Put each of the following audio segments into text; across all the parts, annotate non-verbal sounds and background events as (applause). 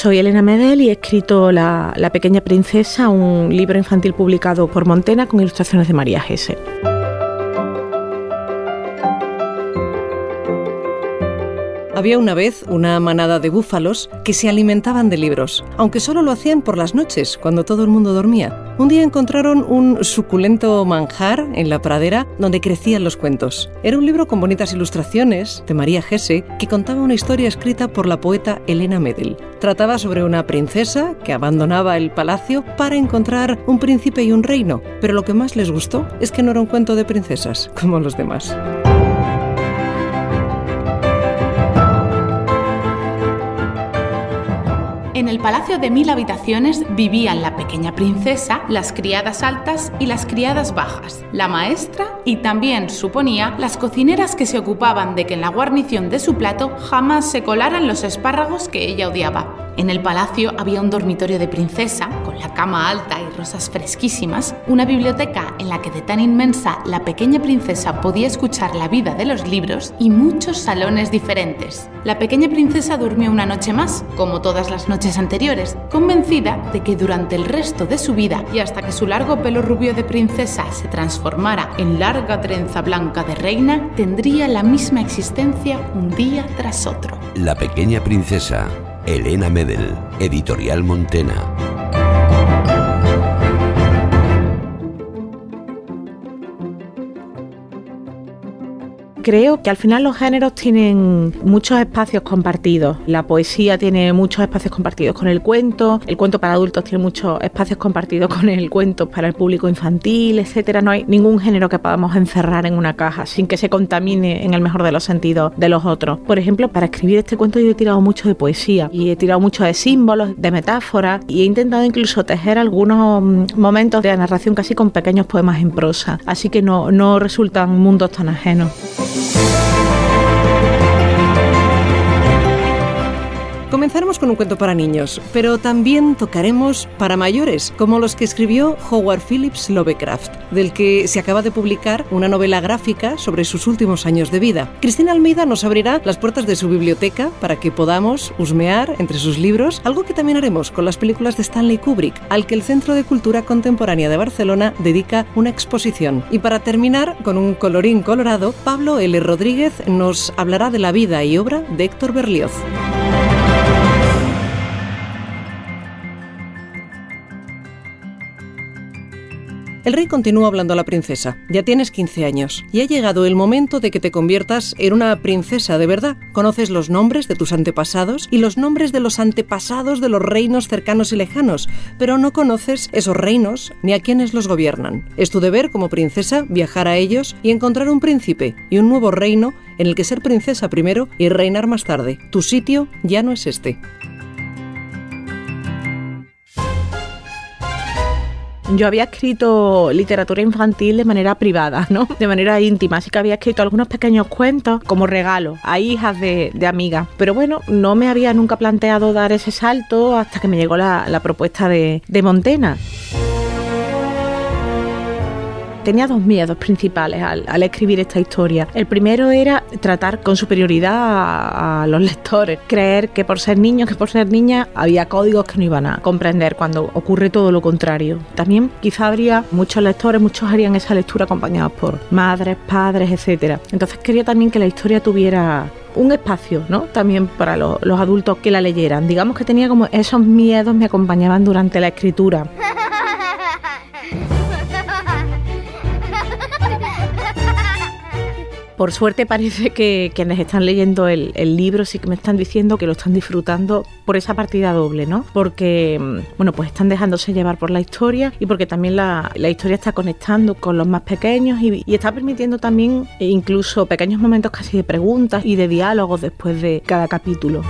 Soy Elena Medel y he escrito la, Pequeña Princesa, un libro infantil publicado por Montena con ilustraciones de María Gese. Había una vez una manada de búfalos que se alimentaban de libros, aunque solo lo hacían por las noches, cuando todo el mundo dormía. Un día encontraron un suculento manjar en la pradera donde crecían los cuentos. Era un libro con bonitas ilustraciones de María Gese que contaba una historia escrita por la poeta Elena Medel. Trataba sobre una princesa que abandonaba el palacio para encontrar un príncipe y un reino, pero lo que más les gustó es que no era un cuento de princesas como los demás. En el palacio de mil habitaciones vivían la pequeña princesa, las criadas altas y las criadas bajas, la maestra y también, suponía, las cocineras que se ocupaban de que en la guarnición de su plato jamás se colaran los espárragos que ella odiaba. En el palacio había un dormitorio de princesa, la cama alta y rosas fresquísimas, una biblioteca en la que de tan inmensa la pequeña princesa podía escuchar la vida de los libros y muchos salones diferentes. La pequeña princesa durmió una noche más, como todas las noches anteriores, convencida de que durante el resto de su vida y hasta que su largo pelo rubio de princesa se transformara en larga trenza blanca de reina, tendría la misma existencia un día tras otro. La pequeña princesa Elena Medel, Editorial Montena. Creo que al final los géneros tienen muchos espacios compartidos. La poesía tiene muchos espacios compartidos con el cuento, el cuento para adultos tiene muchos espacios compartidos con el cuento para el público infantil, etcétera. No hay ningún género que podamos encerrar en una caja sin que se contamine en el mejor de los sentidos de los otros. Por ejemplo, para escribir este cuento yo he tirado mucho de poesía y he tirado mucho de símbolos, de metáforas y he intentado incluso tejer algunos mm, momentos de narración casi con pequeños poemas en prosa. Así que no, no resultan mundos tan ajenos. Bye. Comenzaremos con un cuento para niños, pero también tocaremos para mayores, como los que escribió Howard Phillips Lovecraft, del que se acaba de publicar una novela gráfica sobre sus últimos años de vida. Cristina Almeida nos abrirá las puertas de su biblioteca para que podamos husmear entre sus libros, algo que también haremos con las películas de Stanley Kubrick, al que el Centro de Cultura Contemporánea de Barcelona dedica una exposición. Y para terminar, con un colorín colorado, Pablo L. Rodríguez nos hablará de la vida y obra de Héctor Berlioz. El rey continúa hablando a la princesa. Ya tienes 15 años y ha llegado el momento de que te conviertas en una princesa de verdad. Conoces los nombres de tus antepasados y los nombres de los antepasados de los reinos cercanos y lejanos, pero no conoces esos reinos ni a quienes los gobiernan. Es tu deber como princesa viajar a ellos y encontrar un príncipe y un nuevo reino en el que ser princesa primero y reinar más tarde. Tu sitio ya no es este. Yo había escrito literatura infantil de manera privada, ¿no? De manera íntima, así que había escrito algunos pequeños cuentos como regalo a hijas de, amigas. Pero bueno, no me había nunca planteado dar ese salto hasta que me llegó la, propuesta de, de Montena tenía dos miedos principales al, escribir esta historia. El primero era tratar con superioridad a, los lectores, creer que por ser niños, que por ser niñas, había códigos que no iban a comprender cuando ocurre todo lo contrario. También quizá habría muchos lectores, muchos harían esa lectura acompañados por madres, padres, etcétera. Entonces quería también que la historia tuviera un espacio, ¿no? También para los adultos que la leyeran. Digamos que tenía como esos miedos me acompañaban durante la escritura. (laughs) Por suerte parece que quienes están leyendo el, libro sí que me están diciendo que lo están disfrutando por esa partida doble, ¿no? Porque, mm, bueno, pues están dejándose llevar por la historia y porque también la, historia está conectando con los más pequeños y, y, está permitiendo también incluso pequeños momentos casi de preguntas y de diálogos después de cada capítulo.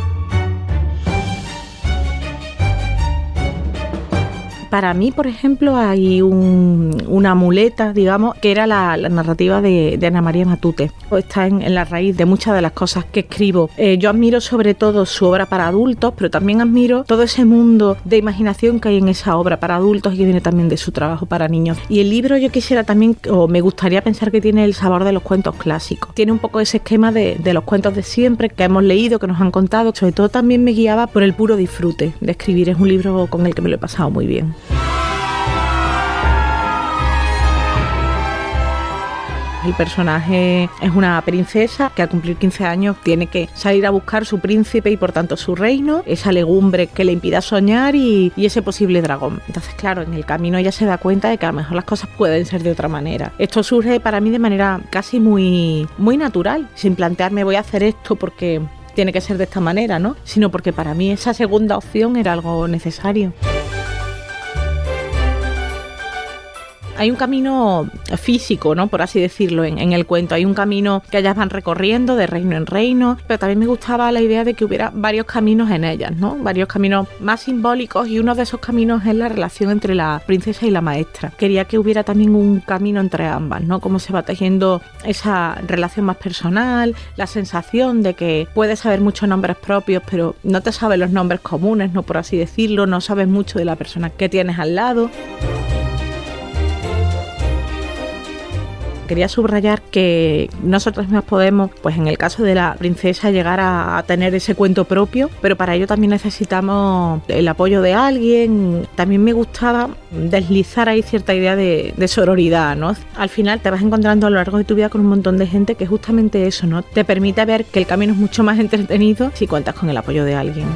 Para mí, por ejemplo, hay una muleta, digamos, que era la, narrativa de, Ana María Matute. Está en, la raíz de muchas de las cosas que escribo. Eh, yo admiro sobre todo su obra para adultos, pero también admiro todo ese mundo de imaginación que hay en esa obra para adultos y que viene también de su trabajo para niños. Y el libro yo quisiera también, o me gustaría pensar que tiene el sabor de los cuentos clásicos. Tiene un poco ese esquema de, de los cuentos de siempre que hemos leído, que nos han contado. Sobre todo también me guiaba por el puro disfrute de escribir. Es un libro con el que me lo he pasado muy bien. El personaje es una princesa que al cumplir 15 años tiene que salir a buscar su príncipe y por tanto su reino, esa legumbre que le impida soñar y, ese posible dragón. Entonces, claro, en el camino ella se da cuenta de que a lo mejor las cosas pueden ser de otra manera. Esto surge para mí de manera casi muy, muy natural, sin plantearme voy a hacer esto porque tiene que ser de esta manera, ¿no? Sino porque para mí esa segunda opción era algo necesario. Hay un camino físico, ¿no? Por así decirlo, en, el cuento. Hay un camino que ellas van recorriendo de reino en reino, pero también me gustaba la idea de que hubiera varios caminos en ellas, ¿no? Varios caminos más simbólicos y uno de esos caminos es la relación entre la princesa y la maestra. Quería que hubiera también un camino entre ambas, ¿no? Cómo se va tejiendo esa relación más personal, la sensación de que puedes saber muchos nombres propios, pero no te sabes los nombres comunes, ¿no? Por así decirlo, no sabes mucho de la persona que tienes al lado. Quería subrayar que nosotros mismos podemos, pues en el caso de la princesa, llegar a, tener ese cuento propio, pero para ello también necesitamos el apoyo de alguien. También me gustaba deslizar ahí cierta idea de, de sororidad, ¿no? Al final te vas encontrando a lo largo de tu vida con un montón de gente que justamente eso, ¿no? Te permite ver que el camino es mucho más entretenido si cuentas con el apoyo de alguien.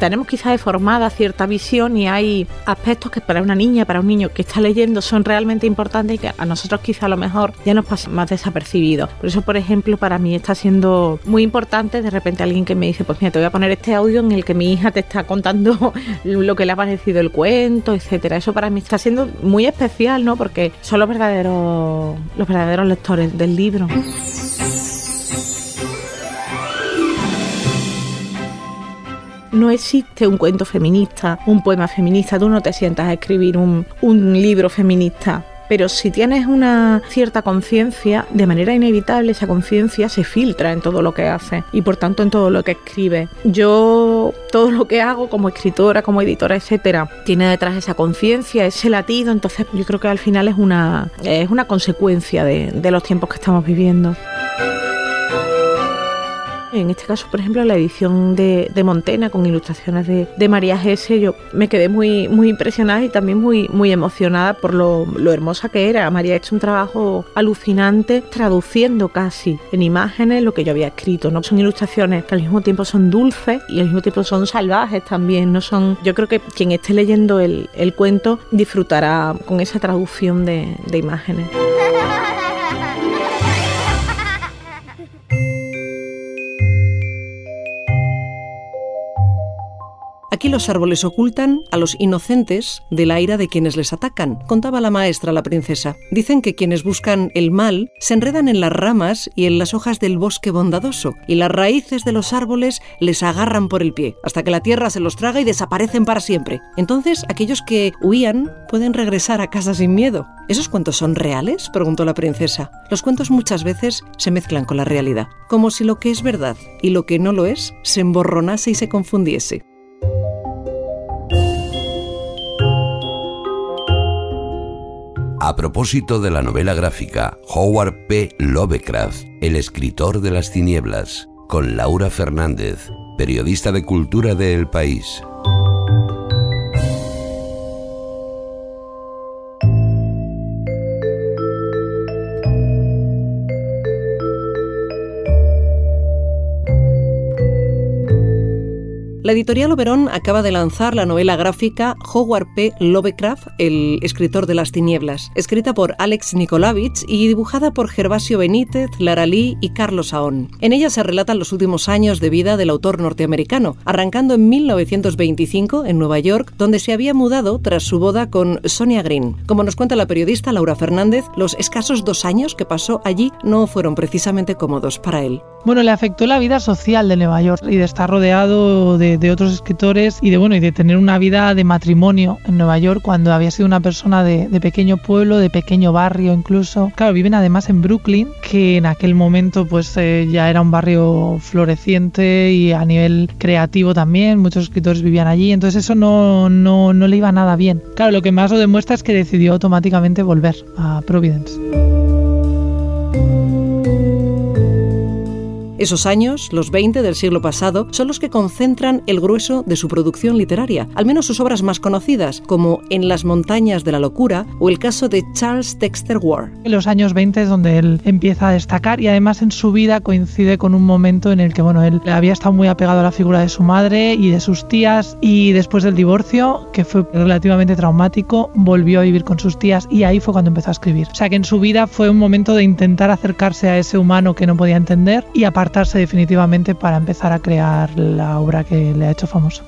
Tenemos quizás deformada cierta visión y hay aspectos que para una niña, para un niño que está leyendo son realmente importantes y que a nosotros quizá a lo mejor ya nos pasan más desapercibidos. Por eso, por ejemplo, para mí está siendo muy importante de repente alguien que me dice, pues mira, te voy a poner este audio en el que mi hija te está contando (laughs) lo que le ha parecido el cuento, etcétera. Eso para mí está siendo muy especial, ¿no? Porque son los verdaderos, los verdaderos lectores del libro. No existe un cuento feminista, un poema feminista, tú no te sientas a escribir un, libro feminista pero si tienes una cierta conciencia, de manera inevitable esa conciencia se filtra en todo lo que haces y por tanto en todo lo que escribes. Yo todo lo que hago como escritora, como editora, etcétera, tiene detrás esa conciencia, ese latido, entonces yo creo que al final es una, es una consecuencia de, de los tiempos que estamos viviendo. En este caso, por ejemplo, la edición de, Montena con ilustraciones de, María Gese, yo me quedé muy, muy impresionada y también muy, muy emocionada por lo, hermosa que era. María ha hecho un trabajo alucinante traduciendo casi en imágenes lo que yo había escrito. ¿no? Son ilustraciones que al mismo tiempo son dulces y al mismo tiempo son salvajes también. No son. Yo creo que quien esté leyendo el, cuento disfrutará con esa traducción de, de imágenes. (laughs) Aquí los árboles ocultan a los inocentes de la ira de quienes les atacan, contaba la maestra la princesa. Dicen que quienes buscan el mal se enredan en las ramas y en las hojas del bosque bondadoso, y las raíces de los árboles les agarran por el pie, hasta que la tierra se los traga y desaparecen para siempre. Entonces, aquellos que huían pueden regresar a casa sin miedo. ¿Esos cuentos son reales? preguntó la princesa. Los cuentos muchas veces se mezclan con la realidad, como si lo que es verdad y lo que no lo es se emborronase y se confundiese. A propósito de la novela gráfica Howard P. Lovecraft, El escritor de las tinieblas, con Laura Fernández, periodista de cultura de El País. La editorial Oberón acaba de lanzar la novela gráfica Howard P. Lovecraft, el escritor de las tinieblas, escrita por Alex Nikolavich y dibujada por Gervasio Benítez, Lara Lee y Carlos Saón. En ella se relatan los últimos años de vida del autor norteamericano, arrancando en 1925 en Nueva York, donde se había mudado tras su boda con Sonia Green. Como nos cuenta la periodista Laura Fernández, los escasos dos años que pasó allí no fueron precisamente cómodos para él. Bueno, le afectó la vida social de Nueva York y de estar rodeado de, otros escritores y de bueno y de tener una vida de matrimonio en Nueva York cuando había sido una persona de, pequeño pueblo, de pequeño barrio incluso. Claro, viven además en Brooklyn, que en aquel momento pues eh, ya era un barrio floreciente y a nivel creativo también, muchos escritores vivían allí, entonces eso no, no, no le iba nada bien. Claro, lo que más lo demuestra es que decidió automáticamente volver a Providence. Esos años, los 20 del siglo pasado, son los que concentran el grueso de su producción literaria, al menos sus obras más conocidas, como En las montañas de la locura o el caso de Charles Dexter Ward. En los años 20 es donde él empieza a destacar y además en su vida coincide con un momento en el que bueno, él había estado muy apegado a la figura de su madre y de sus tías y después del divorcio, que fue relativamente traumático, volvió a vivir con sus tías y ahí fue cuando empezó a escribir. O sea que en su vida fue un momento de intentar acercarse a ese humano que no podía entender y aparte definitivamente para empezar a crear la obra que le ha hecho famoso.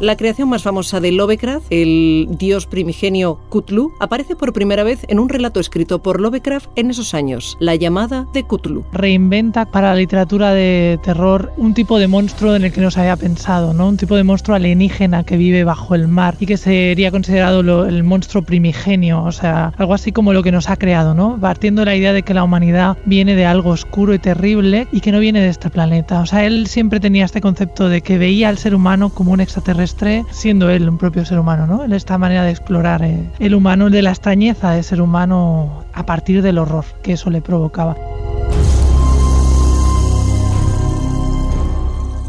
La creación más famosa de Lovecraft, el dios primigenio Cthulhu, aparece por primera vez en un relato escrito por Lovecraft en esos años, La llamada de Cthulhu. Reinventa para la literatura de terror un tipo de monstruo en el que no se había pensado, ¿no? Un tipo de monstruo alienígena que vive bajo el mar y que sería considerado el monstruo primigenio, o sea, algo así como lo que nos ha creado, ¿no? Partiendo de la idea de que la humanidad viene de algo oscuro y terrible y que no viene de este planeta. O sea, él siempre tenía este concepto de que veía al ser humano como un extraterrestre siendo él un propio ser humano, ¿no? Esta manera de explorar eh, el humano, de la extrañeza de ser humano a partir del horror que eso le provocaba.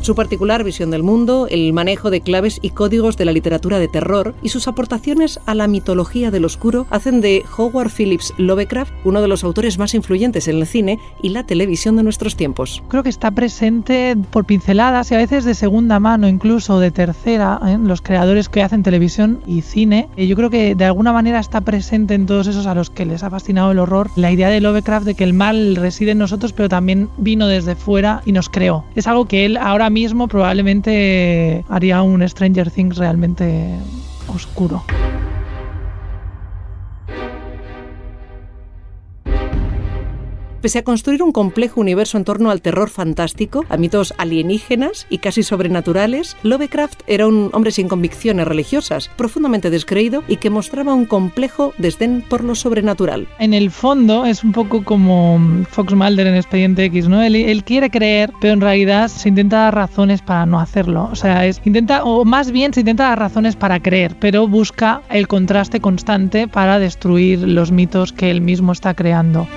Su particular visión del mundo, el manejo de claves y códigos de la literatura de terror y sus aportaciones a la mitología del oscuro hacen de Howard Phillips Lovecraft uno de los autores más influyentes en el cine y la televisión de nuestros tiempos. Creo que está presente por pinceladas y a veces de segunda mano, incluso de tercera, ¿eh? los creadores que hacen televisión y cine. Yo creo que de alguna manera está presente en todos esos a los que les ha fascinado el horror la idea de Lovecraft de que el mal reside en nosotros, pero también vino desde fuera y nos creó. Es algo que él ahora mismo probablemente haría un Stranger Things realmente oscuro. Pese a construir un complejo universo en torno al terror fantástico, a mitos alienígenas y casi sobrenaturales, Lovecraft era un hombre sin convicciones religiosas, profundamente descreído y que mostraba un complejo desdén por lo sobrenatural. En el fondo es un poco como Fox Mulder en Expediente X, ¿no? Él, quiere creer, pero en realidad se intenta dar razones para no hacerlo. O sea, es intenta o más bien se intenta dar razones para creer, pero busca el contraste constante para destruir los mitos que él mismo está creando.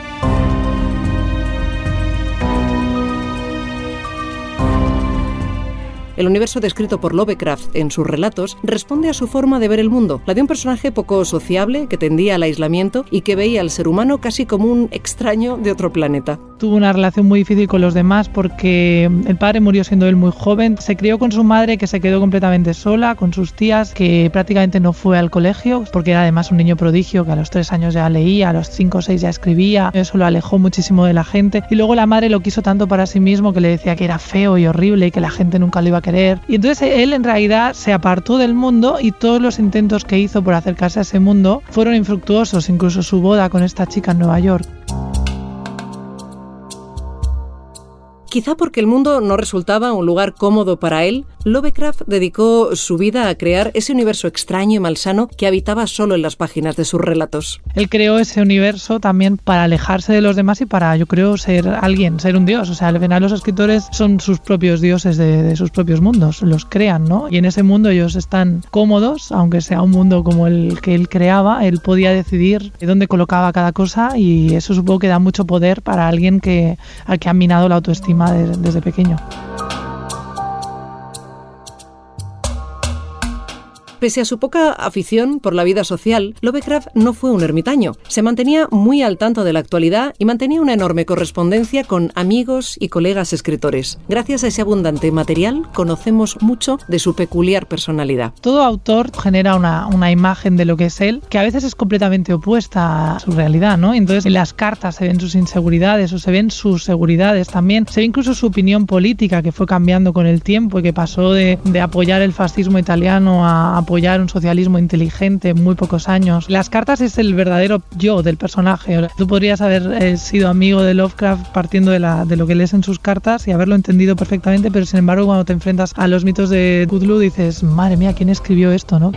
El universo descrito por Lovecraft en sus relatos responde a su forma de ver el mundo, la de un personaje poco sociable que tendía al aislamiento y que veía al ser humano casi como un extraño de otro planeta. Tuvo una relación muy difícil con los demás porque el padre murió siendo él muy joven, se crió con su madre que se quedó completamente sola, con sus tías que prácticamente no fue al colegio porque era además un niño prodigio que a los tres años ya leía, a los cinco o seis ya escribía, eso lo alejó muchísimo de la gente. Y luego la madre lo quiso tanto para sí mismo que le decía que era feo y horrible y que la gente nunca lo iba a Y entonces él en realidad se apartó del mundo y todos los intentos que hizo por acercarse a ese mundo fueron infructuosos, incluso su boda con esta chica en Nueva York. Quizá porque el mundo no resultaba un lugar cómodo para él, Lovecraft dedicó su vida a crear ese universo extraño y malsano que habitaba solo en las páginas de sus relatos. Él creó ese universo también para alejarse de los demás y para, yo creo, ser alguien, ser un dios. O sea, al final los escritores son sus propios dioses de, sus propios mundos, los crean, ¿no? Y en ese mundo ellos están cómodos, aunque sea un mundo como el que él creaba, él podía decidir dónde colocaba cada cosa y eso supongo que da mucho poder para alguien que, al que ha minado la autoestima desde pequeño. Pese a su poca afición por la vida social, Lovecraft no fue un ermitaño. Se mantenía muy al tanto de la actualidad y mantenía una enorme correspondencia con amigos y colegas escritores. Gracias a ese abundante material conocemos mucho de su peculiar personalidad. Todo autor genera una, una imagen de lo que es él, que a veces es completamente opuesta a su realidad, ¿no? Entonces en las cartas se ven sus inseguridades o se ven sus seguridades también. Se ve incluso su opinión política que fue cambiando con el tiempo y que pasó de, apoyar el fascismo italiano a apoyar apoyar un socialismo inteligente en muy pocos años. Las cartas es el verdadero yo del personaje. Tú podrías haber eh, sido amigo de Lovecraft partiendo de, lo que lees en sus cartas y haberlo entendido perfectamente, pero sin embargo cuando te enfrentas a los mitos de Cthulhu dices, madre mía, ¿quién escribió esto, no?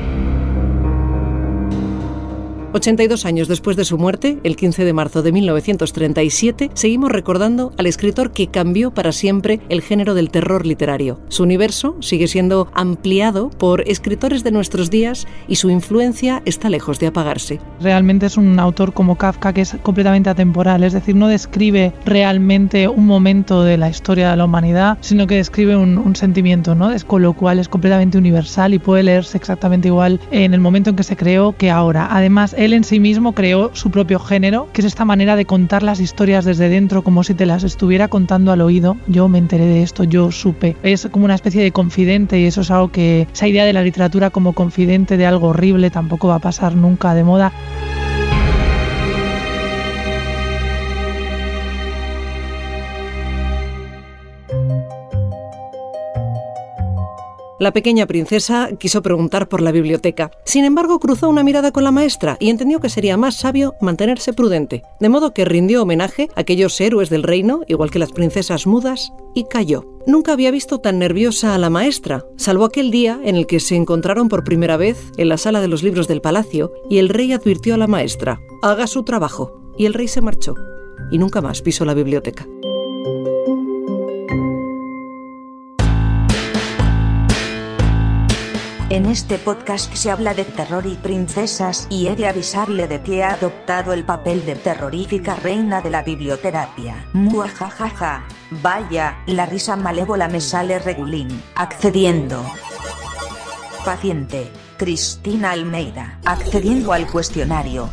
82 años después de su muerte, el 15 de marzo de 1937, seguimos recordando al escritor que cambió para siempre el género del terror literario. Su universo sigue siendo ampliado por escritores de nuestros días y su influencia está lejos de apagarse. Realmente es un autor como Kafka que es completamente atemporal, es decir, no describe realmente un momento de la historia de la humanidad, sino que describe un, sentimiento, ¿no? con lo cual es completamente universal y puede leerse exactamente igual en el momento en que se creó que ahora. Además, él en sí mismo creó su propio género, que es esta manera de contar las historias desde dentro como si te las estuviera contando al oído. Yo me enteré de esto, yo supe. Es como una especie de confidente y eso es algo que esa idea de la literatura como confidente de algo horrible tampoco va a pasar nunca de moda. La pequeña princesa quiso preguntar por la biblioteca. Sin embargo, cruzó una mirada con la maestra y entendió que sería más sabio mantenerse prudente. De modo que rindió homenaje a aquellos héroes del reino, igual que las princesas mudas, y cayó. Nunca había visto tan nerviosa a la maestra, salvo aquel día en el que se encontraron por primera vez en la sala de los libros del palacio y el rey advirtió a la maestra, haga su trabajo. Y el rey se marchó y nunca más pisó la biblioteca. En este podcast se habla de terror y princesas y he de avisarle de que he adoptado el papel de terrorífica reina de la biblioterapia. Muajajaja. Vaya, la risa malévola me sale regulín. Accediendo. Paciente. Cristina Almeida, accediendo al cuestionario.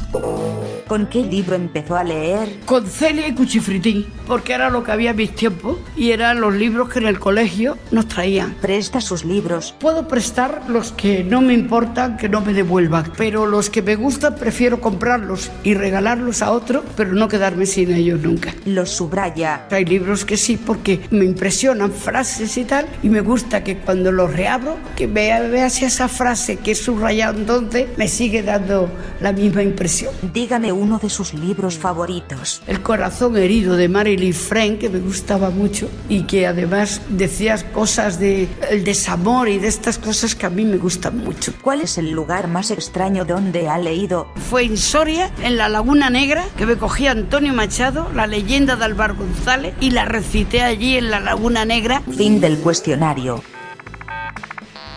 ¿Con qué libro empezó a leer? Con Celia y Cuchifritín, porque era lo que había en mis tiempos y eran los libros que en el colegio nos traían. ¿Presta sus libros? Puedo prestar los que no me importan que no me devuelvan, pero los que me gustan prefiero comprarlos y regalarlos a otro, pero no quedarme sin ellos nunca. Los subraya. Hay libros que sí, porque me impresionan frases y tal, y me gusta que cuando los reabro, que vea, veas esa frase que subrayado entonces, me sigue dando la misma impresión. Dígame uno de sus libros favoritos. El corazón herido de Marilyn Frank, que me gustaba mucho y que además decías cosas de el desamor y de estas cosas que a mí me gustan mucho. ¿Cuál es el lugar más extraño donde ha leído? Fue en Soria, en la Laguna Negra, que me cogí Antonio Machado, la leyenda de Alvar González, y la recité allí en la Laguna Negra. Fin del cuestionario.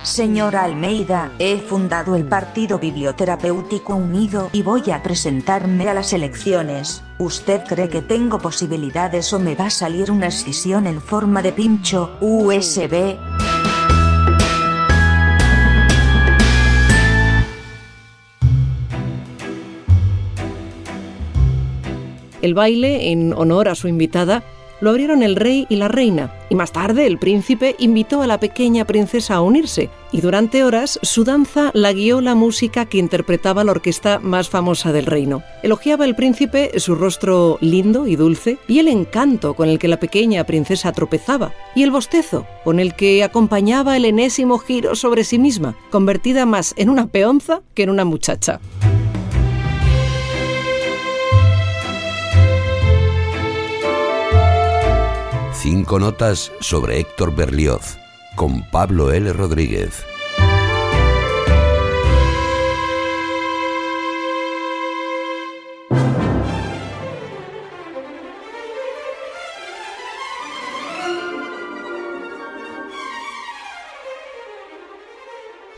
Señora Almeida, he fundado el Partido Biblioterapéutico Unido y voy a presentarme a las elecciones. ¿Usted cree que tengo posibilidades o me va a salir una escisión en forma de pincho USB? El baile, en honor a su invitada, lo abrieron el rey y la reina, y más tarde el príncipe invitó a la pequeña princesa a unirse, y durante horas su danza la guió la música que interpretaba la orquesta más famosa del reino. Elogiaba el príncipe su rostro lindo y dulce, y el encanto con el que la pequeña princesa tropezaba, y el bostezo con el que acompañaba el enésimo giro sobre sí misma, convertida más en una peonza que en una muchacha. Cinco notas sobre Héctor Berlioz con Pablo L. Rodríguez.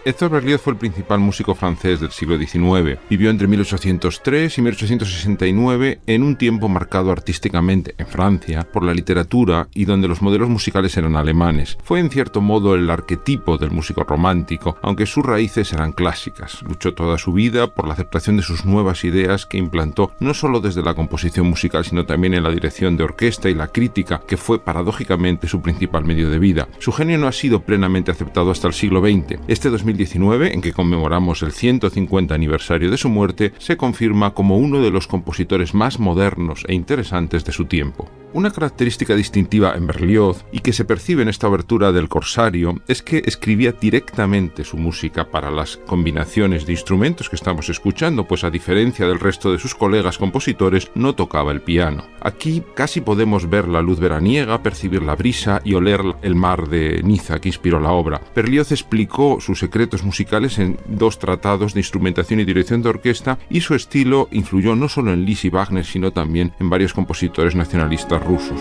Héctor Berlioz fue el principal músico francés del siglo XIX. Vivió entre 1803 y 1869 en un tiempo marcado artísticamente en Francia por la literatura y donde los modelos musicales eran alemanes. Fue en cierto modo el arquetipo del músico romántico, aunque sus raíces eran clásicas. Luchó toda su vida por la aceptación de sus nuevas ideas que implantó no solo desde la composición musical, sino también en la dirección de orquesta y la crítica, que fue paradójicamente su principal medio de vida. Su genio no ha sido plenamente aceptado hasta el siglo XX. Este 2000 2019, en que conmemoramos el 150 aniversario de su muerte, se confirma como uno de los compositores más modernos e interesantes de su tiempo. Una característica distintiva en Berlioz y que se percibe en esta obertura del Corsario es que escribía directamente su música para las combinaciones de instrumentos que estamos escuchando, pues a diferencia del resto de sus colegas compositores no tocaba el piano. Aquí casi podemos ver la luz veraniega, percibir la brisa y oler el mar de Niza que inspiró la obra. Berlioz explicó sus musicales en dos tratados de instrumentación y dirección de orquesta y su estilo influyó no solo en Liszt y Wagner, sino también en varios compositores nacionalistas rusos.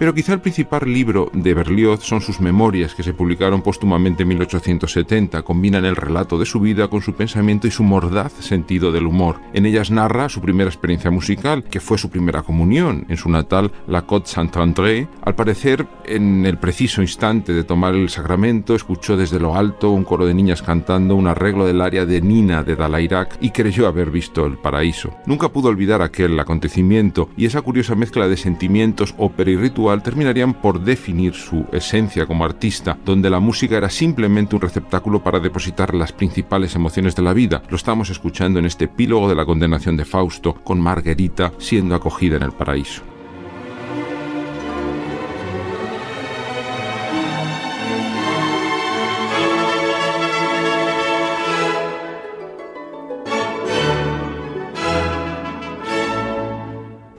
Pero quizá el principal libro de Berlioz son sus memorias que se publicaron póstumamente en 1870. Combinan el relato de su vida con su pensamiento y su mordaz sentido del humor. En ellas narra su primera experiencia musical, que fue su primera comunión en su natal La Côte Saint-André. Al parecer, en el preciso instante de tomar el sacramento, escuchó desde lo alto un coro de niñas cantando un arreglo del área de Nina de Dalairac y creyó haber visto el paraíso. Nunca pudo olvidar aquel acontecimiento y esa curiosa mezcla de sentimientos, ópera y ritual terminarían por definir su esencia como artista, donde la música era simplemente un receptáculo para depositar las principales emociones de la vida. Lo estamos escuchando en este epílogo de la condenación de Fausto, con Margarita siendo acogida en el paraíso.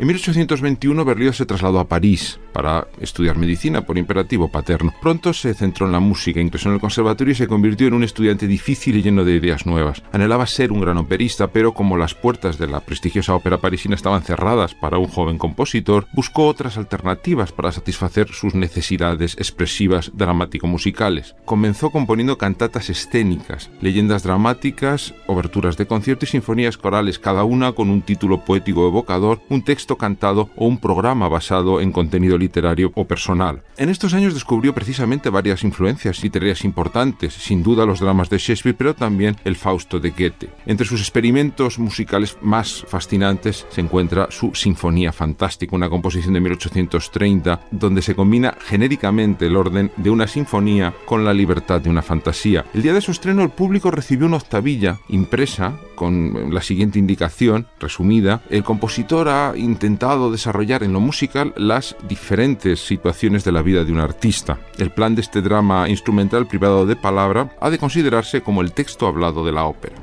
En 1821 Berlioz se trasladó a París para estudiar medicina por imperativo paterno. Pronto se centró en la música, ingresó en el conservatorio y se convirtió en un estudiante difícil y lleno de ideas nuevas. Anhelaba ser un gran operista, pero como las puertas de la prestigiosa ópera parisina estaban cerradas para un joven compositor, buscó otras alternativas para satisfacer sus necesidades expresivas dramático-musicales. Comenzó componiendo cantatas escénicas, leyendas dramáticas, oberturas de concierto y sinfonías corales, cada una con un título poético evocador, un texto cantado o un programa basado en contenido literario o personal. En estos años descubrió precisamente varias influencias literarias importantes, sin duda los dramas de Shakespeare, pero también el Fausto de Goethe. Entre sus experimentos musicales más fascinantes se encuentra su Sinfonía Fantástica, una composición de 1830, donde se combina genéricamente el orden de una sinfonía con la libertad de una fantasía. El día de su estreno el público recibió una octavilla impresa con la siguiente indicación resumida. El compositor ha intentado desarrollar en lo musical las diferentes situaciones de la vida de un artista. El plan de este drama instrumental privado de palabra ha de considerarse como el texto hablado de la ópera.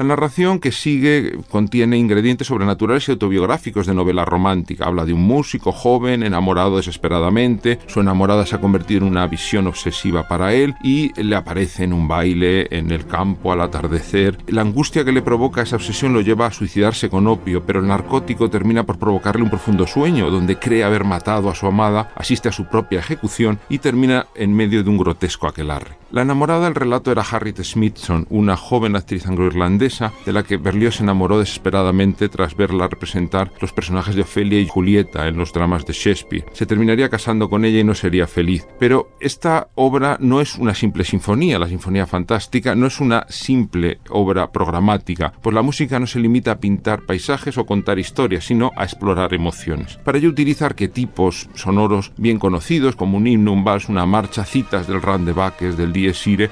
La narración que sigue contiene ingredientes sobrenaturales y autobiográficos de novela romántica. Habla de un músico joven enamorado desesperadamente, su enamorada se ha convertido en una visión obsesiva para él y le aparece en un baile en el campo al atardecer. La angustia que le provoca esa obsesión lo lleva a suicidarse con opio, pero el narcótico termina por provocarle un profundo sueño donde cree haber matado a su amada, asiste a su propia ejecución y termina en medio de un grotesco aquelarre. La enamorada del relato era Harriet Smithson, una joven actriz anglo-irlandesa de la que Berlioz se enamoró desesperadamente tras verla representar los personajes de Ofelia y Julieta en los dramas de Shakespeare. Se terminaría casando con ella y no sería feliz. Pero esta obra no es una simple sinfonía, la Sinfonía Fantástica no es una simple obra programática, pues la música no se limita a pintar paisajes o contar historias, sino a explorar emociones. Para ello utiliza arquetipos sonoros bien conocidos como un himno, un vals, una marcha, citas del Rand de Baques, del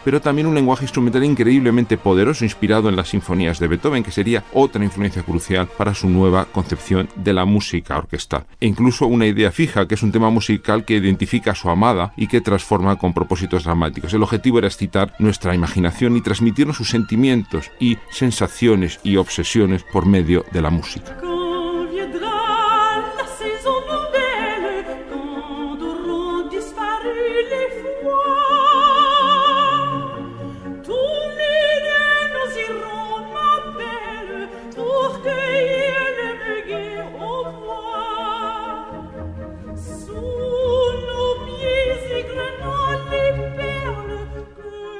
pero también un lenguaje instrumental increíblemente poderoso inspirado en las de Beethoven, que sería otra influencia crucial para su nueva concepción de la música orquestal. E incluso una idea fija, que es un tema musical que identifica a su amada y que transforma con propósitos dramáticos. El objetivo era excitar nuestra imaginación y transmitirnos sus sentimientos y sensaciones y obsesiones por medio de la música.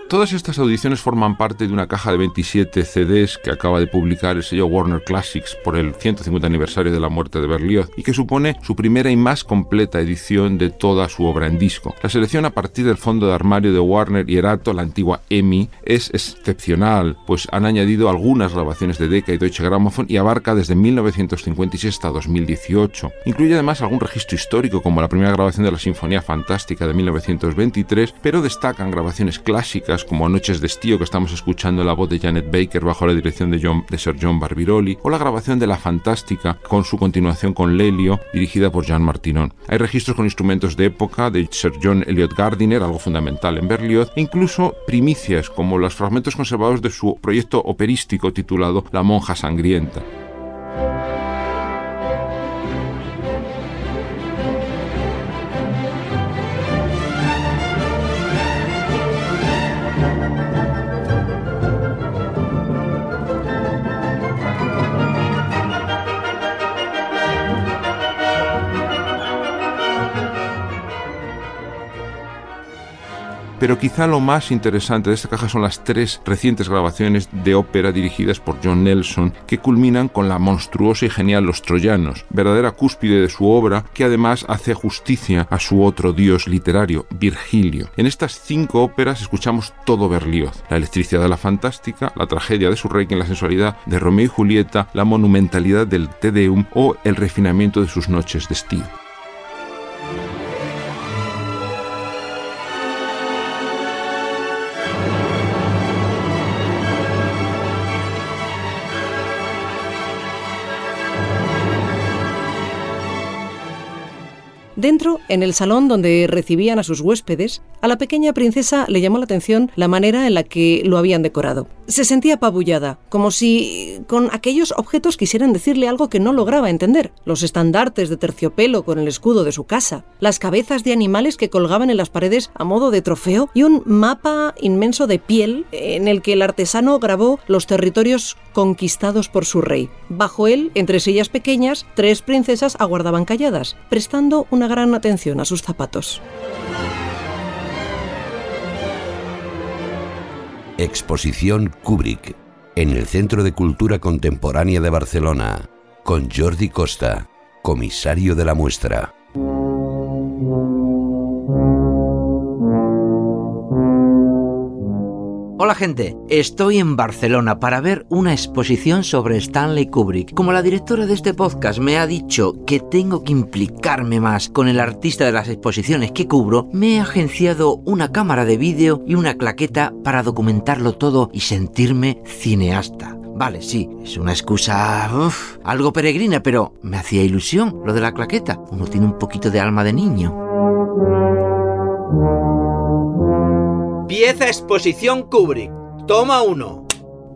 Todas estas audiciones forman parte de una caja de 27 CDs que acaba de publicar el sello Warner Classics por el 150 aniversario de la muerte de Berlioz y que supone su primera y más completa edición de toda su obra en disco. La selección a partir del fondo de armario de Warner y Erato, la antigua EMI, es excepcional, pues han añadido algunas grabaciones de Decca y Deutsche Grammophon y abarca desde 1956 hasta 2018. Incluye además algún registro histórico como la primera grabación de la Sinfonía Fantástica de 1923, pero destacan grabaciones clásicas como Noches de Estío que estamos escuchando la voz de Janet Baker bajo la dirección de Sir John Barbirolli o la grabación de La Fantástica con su continuación con Lelio dirigida por Jean Martinon. Hay registros con instrumentos de época de Sir John Elliot Gardiner, algo fundamental en Berlioz, e incluso primicias como los fragmentos conservados de su proyecto operístico titulado La monja sangrienta. Pero quizá lo más interesante de esta caja son las tres recientes grabaciones de ópera dirigidas por John Nelson que culminan con la monstruosa y genial Los Troyanos, verdadera cúspide de su obra que además hace justicia a su otro dios literario, Virgilio. En estas cinco óperas escuchamos todo Berlioz, la electricidad de la fantástica, la tragedia de su rey en la sensualidad de Romeo y Julieta, la monumentalidad del Te Deum o el refinamiento de sus noches de estío. Dentro, en el salón donde recibían a sus huéspedes, a la pequeña princesa le llamó la atención la manera en la que lo habían decorado. Se sentía apabullada, como si con aquellos objetos quisieran decirle algo que no lograba entender. Los estandartes de terciopelo con el escudo de su casa, las cabezas de animales que colgaban en las paredes a modo de trofeo y un mapa inmenso de piel en el que el artesano grabó los territorios conquistados por su rey. Bajo él, entre sillas pequeñas, tres princesas aguardaban calladas, prestando una gran atención a sus zapatos. Exposición Kubrick en el Centro de Cultura Contemporánea de Barcelona con Jordi Costa, comisario de la muestra. Hola gente, estoy en Barcelona para ver una exposición sobre Stanley Kubrick. Como la directora de este podcast me ha dicho que tengo que implicarme más con el artista de las exposiciones que cubro, me he agenciado una cámara de vídeo y una claqueta para documentarlo todo y sentirme cineasta. Vale, sí, es una excusa algo peregrina, pero me hacía ilusión lo de la claqueta. Uno tiene un poquito de alma de niño. Pieza exposición Kubrick. Toma uno.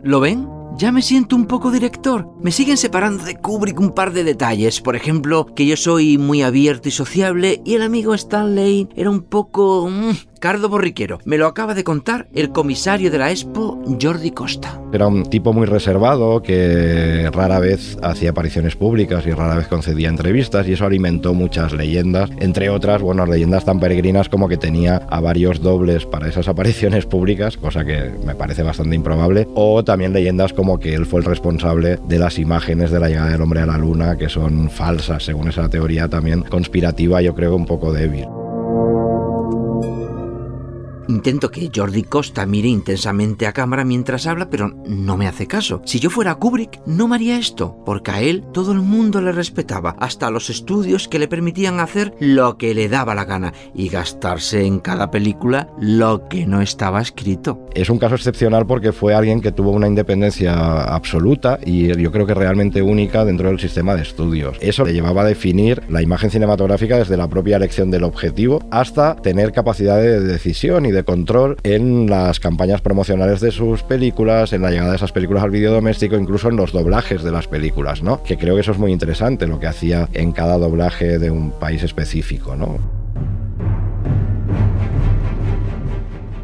¿Lo ven? Ya me siento un poco director. Me siguen separando de Kubrick un par de detalles. Por ejemplo, que yo soy muy abierto y sociable y el amigo Stanley era un poco... Mm, cardo borriquero. Me lo acaba de contar el comisario de la Expo, Jordi Costa. Era un tipo muy reservado que rara vez hacía apariciones públicas y rara vez concedía entrevistas y eso alimentó muchas leyendas. Entre otras, bueno, leyendas tan peregrinas como que tenía a varios dobles para esas apariciones públicas, cosa que me parece bastante improbable. O también leyendas como que él fue el responsable de las imágenes de la llegada del hombre a la luna, que son falsas, según esa teoría también conspirativa, yo creo un poco débil. Intento que Jordi Costa mire intensamente a cámara mientras habla, pero no me hace caso. Si yo fuera Kubrick, no me haría esto, porque a él todo el mundo le respetaba, hasta los estudios que le permitían hacer lo que le daba la gana y gastarse en cada película lo que no estaba escrito. Es un caso excepcional porque fue alguien que tuvo una independencia absoluta y yo creo que realmente única dentro del sistema de estudios. Eso le llevaba a definir la imagen cinematográfica desde la propia elección del objetivo hasta tener capacidad de decisión y de control en las campañas promocionales de sus películas, en la llegada de esas películas al vídeo doméstico, incluso en los doblajes de las películas, ¿no? Que creo que eso es muy interesante, lo que hacía en cada doblaje de un país específico, ¿no?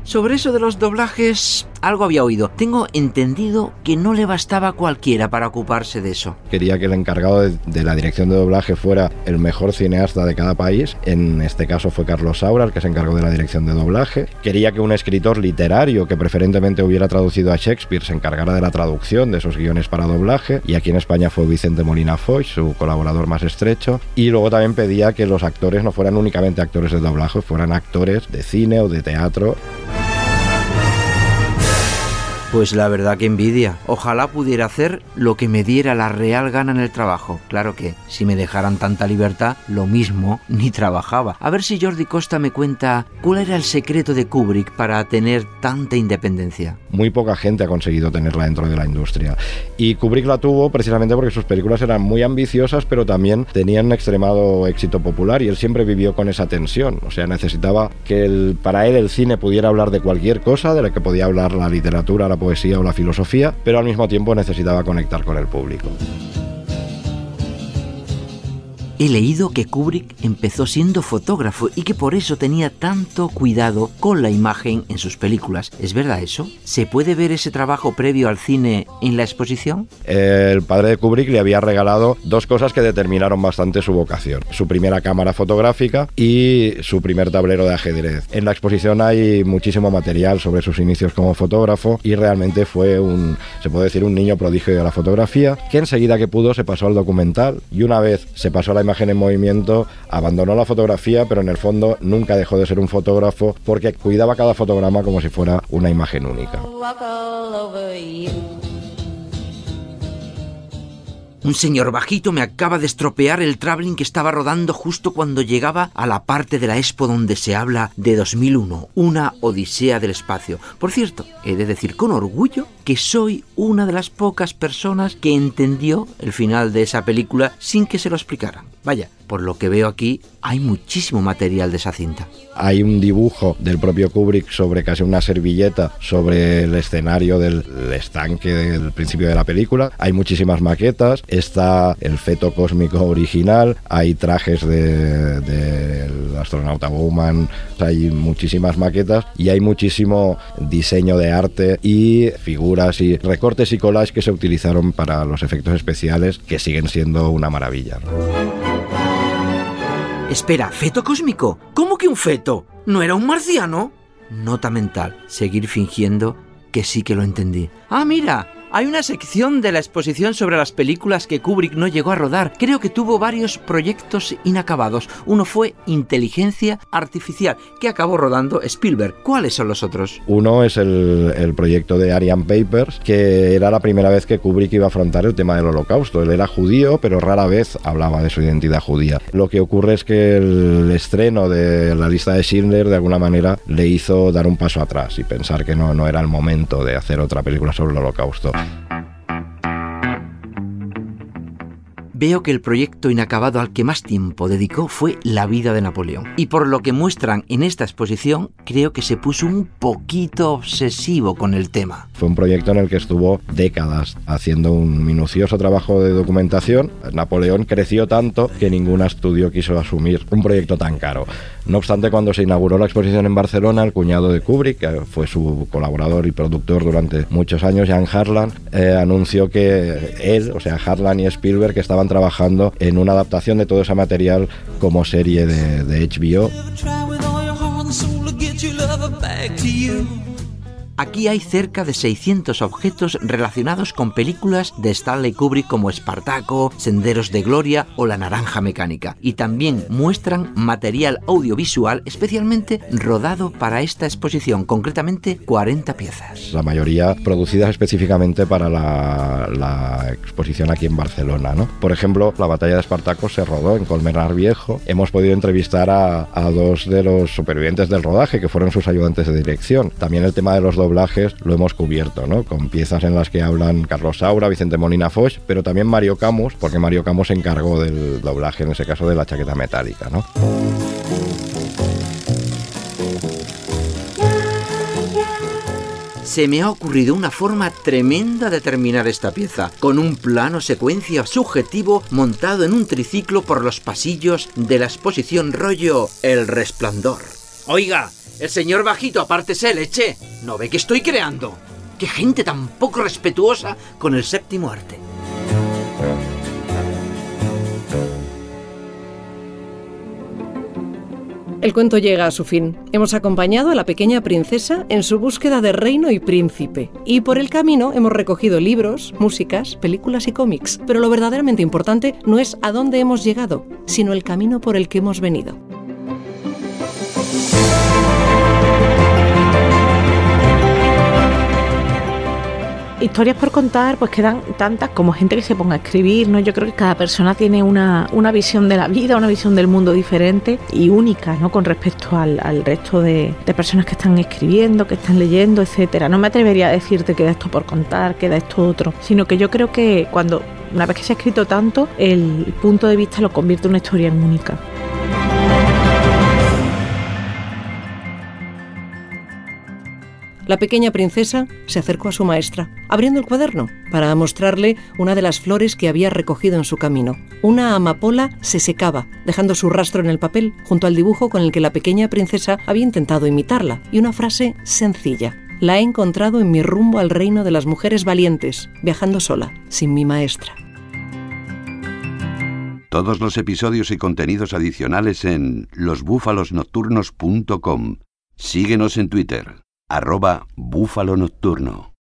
Sobre eso de los doblajes, algo había oído. Tengo entendido que no le bastaba cualquiera para ocuparse de eso. Quería que el encargado de, de la dirección de doblaje fuera el mejor cineasta de cada país. En este caso fue Carlos Saura, el que se encargó de la dirección de doblaje. Quería que un escritor literario que preferentemente hubiera traducido a Shakespeare se encargara de la traducción de esos guiones para doblaje. Y aquí en España fue Vicente Molina Foix, su colaborador más estrecho. Y luego también pedía que los actores no fueran únicamente actores de doblaje, fueran actores de cine o de teatro. Pues la verdad que envidia. Ojalá pudiera hacer lo que me diera la real gana en el trabajo. Claro que, si me dejaran tanta libertad, lo mismo, ni trabajaba. A ver si Jordi Costa me cuenta cuál era el secreto de Kubrick para tener tanta independencia. Muy poca gente ha conseguido tenerla dentro de la industria. Y Kubrick la tuvo precisamente porque sus películas eran muy ambiciosas, pero también tenían extremado éxito popular y él siempre vivió con esa tensión. O sea, necesitaba que para él el cine pudiera hablar de cualquier cosa, de la que podía hablar la literatura, la poesía o la filosofía, pero al mismo tiempo necesitaba conectar con el público. He leído que Kubrick empezó siendo fotógrafo y que por eso tenía tanto cuidado con la imagen en sus películas. ¿Es verdad eso? ¿Se puede ver ese trabajo previo al cine en la exposición? El padre de Kubrick le había regalado dos cosas que determinaron bastante su vocación. Su primera cámara fotográfica y su primer tablero de ajedrez. En la exposición hay muchísimo material sobre sus inicios como fotógrafo y realmente fue un, se puede decir, un niño prodigio de la fotografía que enseguida que pudo se pasó al documental y una vez se pasó a la imagen en movimiento, abandonó la fotografía, pero en el fondo nunca dejó de ser un fotógrafo porque cuidaba cada fotograma como si fuera una imagen única. Un señor bajito me acaba de estropear el traveling que estaba rodando justo cuando llegaba a la parte de la expo donde se habla de 2001, una odisea del espacio. Por cierto, he de decir con orgullo que soy una de las pocas personas que entendió el final de esa película sin que se lo explicaran. Vaya, por lo que veo aquí, hay muchísimo material de esa cinta. Hay un dibujo del propio Kubrick sobre casi una servilleta sobre el escenario del estanque del principio de la película. Hay muchísimas maquetas. Está el feto cósmico original. Hay trajes del de, astronauta Bowman. Hay muchísimas maquetas y hay muchísimo diseño de arte y figuras y recortes y collages que se utilizaron para los efectos especiales que siguen siendo una maravilla. Espera, ¿feto cósmico? ¿Cómo que un feto? ¿No era un marciano? Nota mental, seguir fingiendo que sí que lo entendí. Ah, mira, hay una sección de la exposición sobre las películas que Kubrick no llegó a rodar. Creo que tuvo varios proyectos inacabados. Uno fue Inteligencia Artificial, que acabó rodando Spielberg. ¿Cuáles son los otros? Uno es el, proyecto de Ariane Papers, que era la primera vez que Kubrick iba a afrontar el tema del holocausto. Él era judío, pero rara vez hablaba de su identidad judía. Lo que ocurre es que el estreno de la lista de Schindler de alguna manera le hizo dar un paso atrás y pensar que no, no era el momento de hacer otra película sobre el holocausto. Veo que el proyecto inacabado al que más tiempo dedicó fue la vida de Napoleón. Y por lo que muestran en esta exposición, creo que se puso un poquito obsesivo con el tema. Fue un proyecto en el que estuvo décadas haciendo un minucioso trabajo de documentación. Napoleón creció tanto que ningún estudio quiso asumir un proyecto tan caro. No obstante, cuando se inauguró la exposición en Barcelona, el cuñado de Kubrick, que fue su colaborador y productor durante muchos años, Jan Harlan, eh, anunció que él, o sea, Harlan y Spielberg, estaban trabajando en una adaptación de todo ese material como serie de HBO. Aquí hay cerca de 600 objetos relacionados con películas de Stanley Kubrick como Espartaco, Senderos de Gloria o La Naranja Mecánica. Y también muestran material audiovisual especialmente rodado para esta exposición, concretamente 40 piezas. La mayoría producidas específicamente para la, exposición aquí en Barcelona. ¿no? Por ejemplo, la batalla de Espartaco se rodó en Colmenar Viejo. Hemos podido entrevistar a, a dos de los supervivientes del rodaje, que fueron sus ayudantes de dirección. También el tema de los doblajes lo hemos cubierto, ¿no? Con piezas en las que hablan Carlos Saura, Vicente Molina Foix, pero también Mario Camus, porque Mario Camus se encargó del doblaje, en ese caso de la chaqueta metálica, ¿no? se me ha ocurrido una forma tremenda de terminar esta pieza, con un plano secuencia subjetivo montado en un triciclo por los pasillos de la exposición rollo El Resplandor. Oiga, El señor bajito, apártese, leche. ¿No ve que estoy creando? ¡Qué gente tan poco respetuosa con el séptimo arte! El cuento llega a su fin. Hemos acompañado a la pequeña princesa en su búsqueda de reino y príncipe. Y por el camino hemos recogido libros, músicas, películas y cómics. Pero lo verdaderamente importante no es a dónde hemos llegado, sino el camino por el que hemos venido. Historias por contar, pues quedan tantas como gente que se ponga a escribir, ¿no? Yo creo que cada persona tiene una, una visión de la vida, una visión del mundo diferente y única, ¿no? Con respecto al, al resto de, de, personas que están escribiendo, que están leyendo, etcétera. No me atrevería a decirte que da esto por contar, que da esto otro, sino que yo creo que cuando, una vez que se ha escrito tanto, el punto de vista lo convierte en una historia única. La pequeña princesa se acercó a su maestra, abriendo el cuaderno para mostrarle una de las flores que había recogido en su camino. Una amapola se secaba, dejando su rastro en el papel, junto al dibujo con el que la pequeña princesa había intentado imitarla, y una frase sencilla. La he encontrado en mi rumbo al reino de las mujeres valientes, viajando sola, sin mi maestra. Todos los episodios y contenidos adicionales en losbúfalosnocturnos.com. Síguenos en Twitter arroba búfalo nocturno.